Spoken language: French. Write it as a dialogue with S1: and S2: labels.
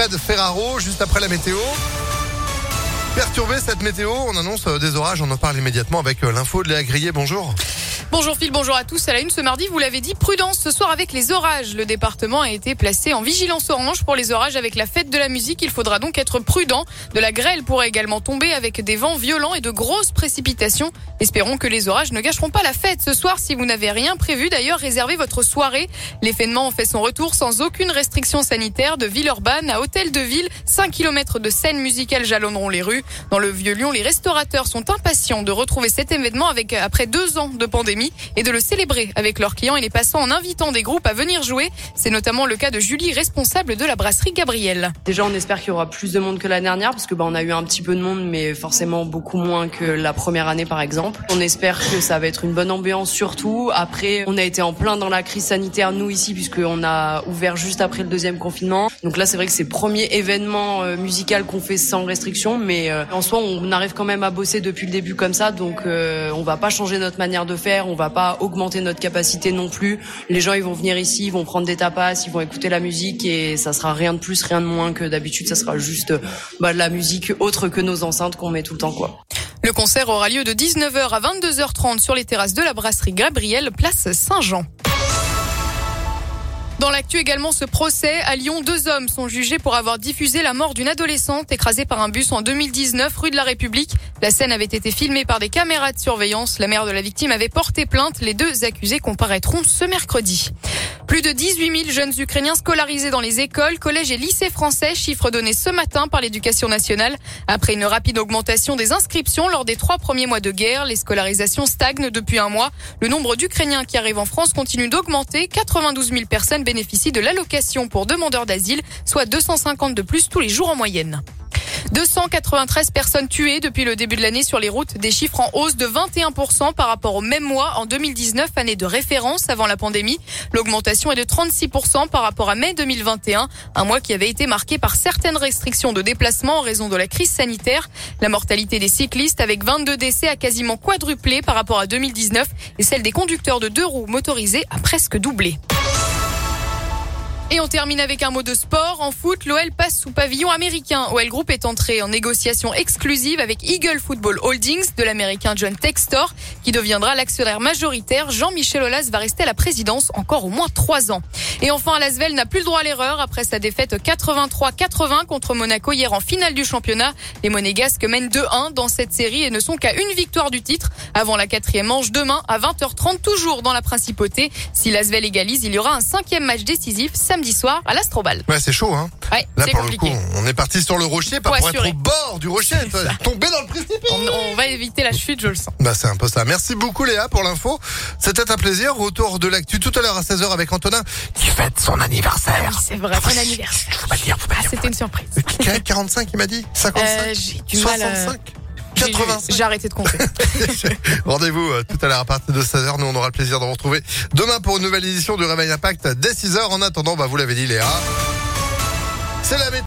S1: Fred Ferraro, juste après la météo. Perturbé cette météo, on annonce euh, des orages, on en parle immédiatement avec euh, l'info de Léa Grillet. Bonjour.
S2: Bonjour Phil, bonjour à tous. À la une ce mardi, vous l'avez dit, prudence ce soir avec les orages. Le département a été placé en vigilance orange pour les orages avec la fête de la musique. Il faudra donc être prudent. De la grêle pourrait également tomber avec des vents violents et de grosses précipitations. Espérons que les orages ne gâcheront pas la fête ce soir. Si vous n'avez rien prévu, d'ailleurs, réservez votre soirée. L'événement fait son retour sans aucune restriction sanitaire de Villeurbanne à Hôtel de Ville. 5 km de scène musicale jalonneront les rues. Dans le Vieux-Lyon, les restaurateurs sont impatients de retrouver cet événement avec, après deux ans de pandémie et de le célébrer avec leurs clients et les passants en invitant des groupes à venir jouer. C'est notamment le cas de Julie, responsable de la brasserie Gabriel.
S3: Déjà, on espère qu'il y aura plus de monde que l'année dernière parce que bah, on a eu un petit peu de monde, mais forcément beaucoup moins que la première année, par exemple. On espère que ça va être une bonne ambiance surtout. Après, on a été en plein dans la crise sanitaire, nous ici, puisqu'on a ouvert juste après le deuxième confinement. Donc là, c'est vrai que c'est le premier événement euh, musical qu'on fait sans restriction, mais euh, en soi, on arrive quand même à bosser depuis le début comme ça, donc euh, on va pas changer notre manière de faire on va pas augmenter notre capacité non plus. Les gens, ils vont venir ici, ils vont prendre des tapas, ils vont écouter la musique et ça sera rien de plus, rien de moins que d'habitude. Ça sera juste bah, de la musique autre que nos enceintes qu'on met tout le temps, quoi.
S2: Le concert aura lieu de 19h à 22h30 sur les terrasses de la brasserie Gabriel, place Saint-Jean. Dans l'actu également, ce procès à Lyon, deux hommes sont jugés pour avoir diffusé la mort d'une adolescente écrasée par un bus en 2019 rue de la République. La scène avait été filmée par des caméras de surveillance. La mère de la victime avait porté plainte. Les deux accusés comparaîtront ce mercredi. Plus de 18 000 jeunes Ukrainiens scolarisés dans les écoles, collèges et lycées français, chiffre donné ce matin par l'éducation nationale. Après une rapide augmentation des inscriptions lors des trois premiers mois de guerre, les scolarisations stagnent depuis un mois. Le nombre d'Ukrainiens qui arrivent en France continue d'augmenter. 92 000 personnes bénéficient de l'allocation pour demandeurs d'asile, soit 250 de plus tous les jours en moyenne. 293 personnes tuées depuis le début de l'année sur les routes, des chiffres en hausse de 21% par rapport au même mois en 2019, année de référence avant la pandémie. L'augmentation est de 36% par rapport à mai 2021, un mois qui avait été marqué par certaines restrictions de déplacement en raison de la crise sanitaire. La mortalité des cyclistes avec 22 décès a quasiment quadruplé par rapport à 2019 et celle des conducteurs de deux roues motorisés a presque doublé. Et on termine avec un mot de sport. En foot, l'OL passe sous pavillon américain. OL Group est entré en négociation exclusive avec Eagle Football Holdings de l'américain John Textor, qui deviendra l'actionnaire majoritaire. Jean-Michel Aulas va rester à la présidence encore au moins trois ans. Et enfin, Lasvel n'a plus le droit à l'erreur après sa défaite 83-80 contre Monaco hier en finale du championnat. Les Monégasques mènent 2-1 dans cette série et ne sont qu'à une victoire du titre avant la quatrième manche demain à 20h30, toujours dans la principauté. Si Lasvel égalise, il y aura un cinquième match décisif samedi samedi soir à l'Astrobal.
S1: Ouais, c'est chaud, hein.
S2: Ouais,
S1: Là,
S2: c'est
S1: pour
S2: compliqué.
S1: le coup, on est parti sur le rocher, pas pour
S2: assurer.
S1: être au bord du rocher, tomber dans le précipice.
S2: On, on va éviter la chute, je le sens.
S1: Bah, c'est un peu ça. Merci beaucoup, Léa, pour l'info. C'était un plaisir. Retour de l'actu tout à l'heure à 16h avec Antonin, qui fête son anniversaire.
S2: Oui, c'est vrai, bon anniversaire.
S1: Faut pas le dire, faut pas
S2: Ah,
S1: dire.
S2: c'était une surprise.
S1: Quel âge 45, il m'a dit? 55
S2: Euh, j'ai du mal. euh,
S1: 65
S2: j'ai-
S1: 85
S2: J'ai arrêté de compter.
S1: Rendez-vous euh, tout à l'heure à partir de 16h. Nous, on aura le plaisir de vous retrouver demain pour une nouvelle édition du Réveil Impact dès 6h. En attendant, bah, vous l'avez dit, Léa. C'est la météo.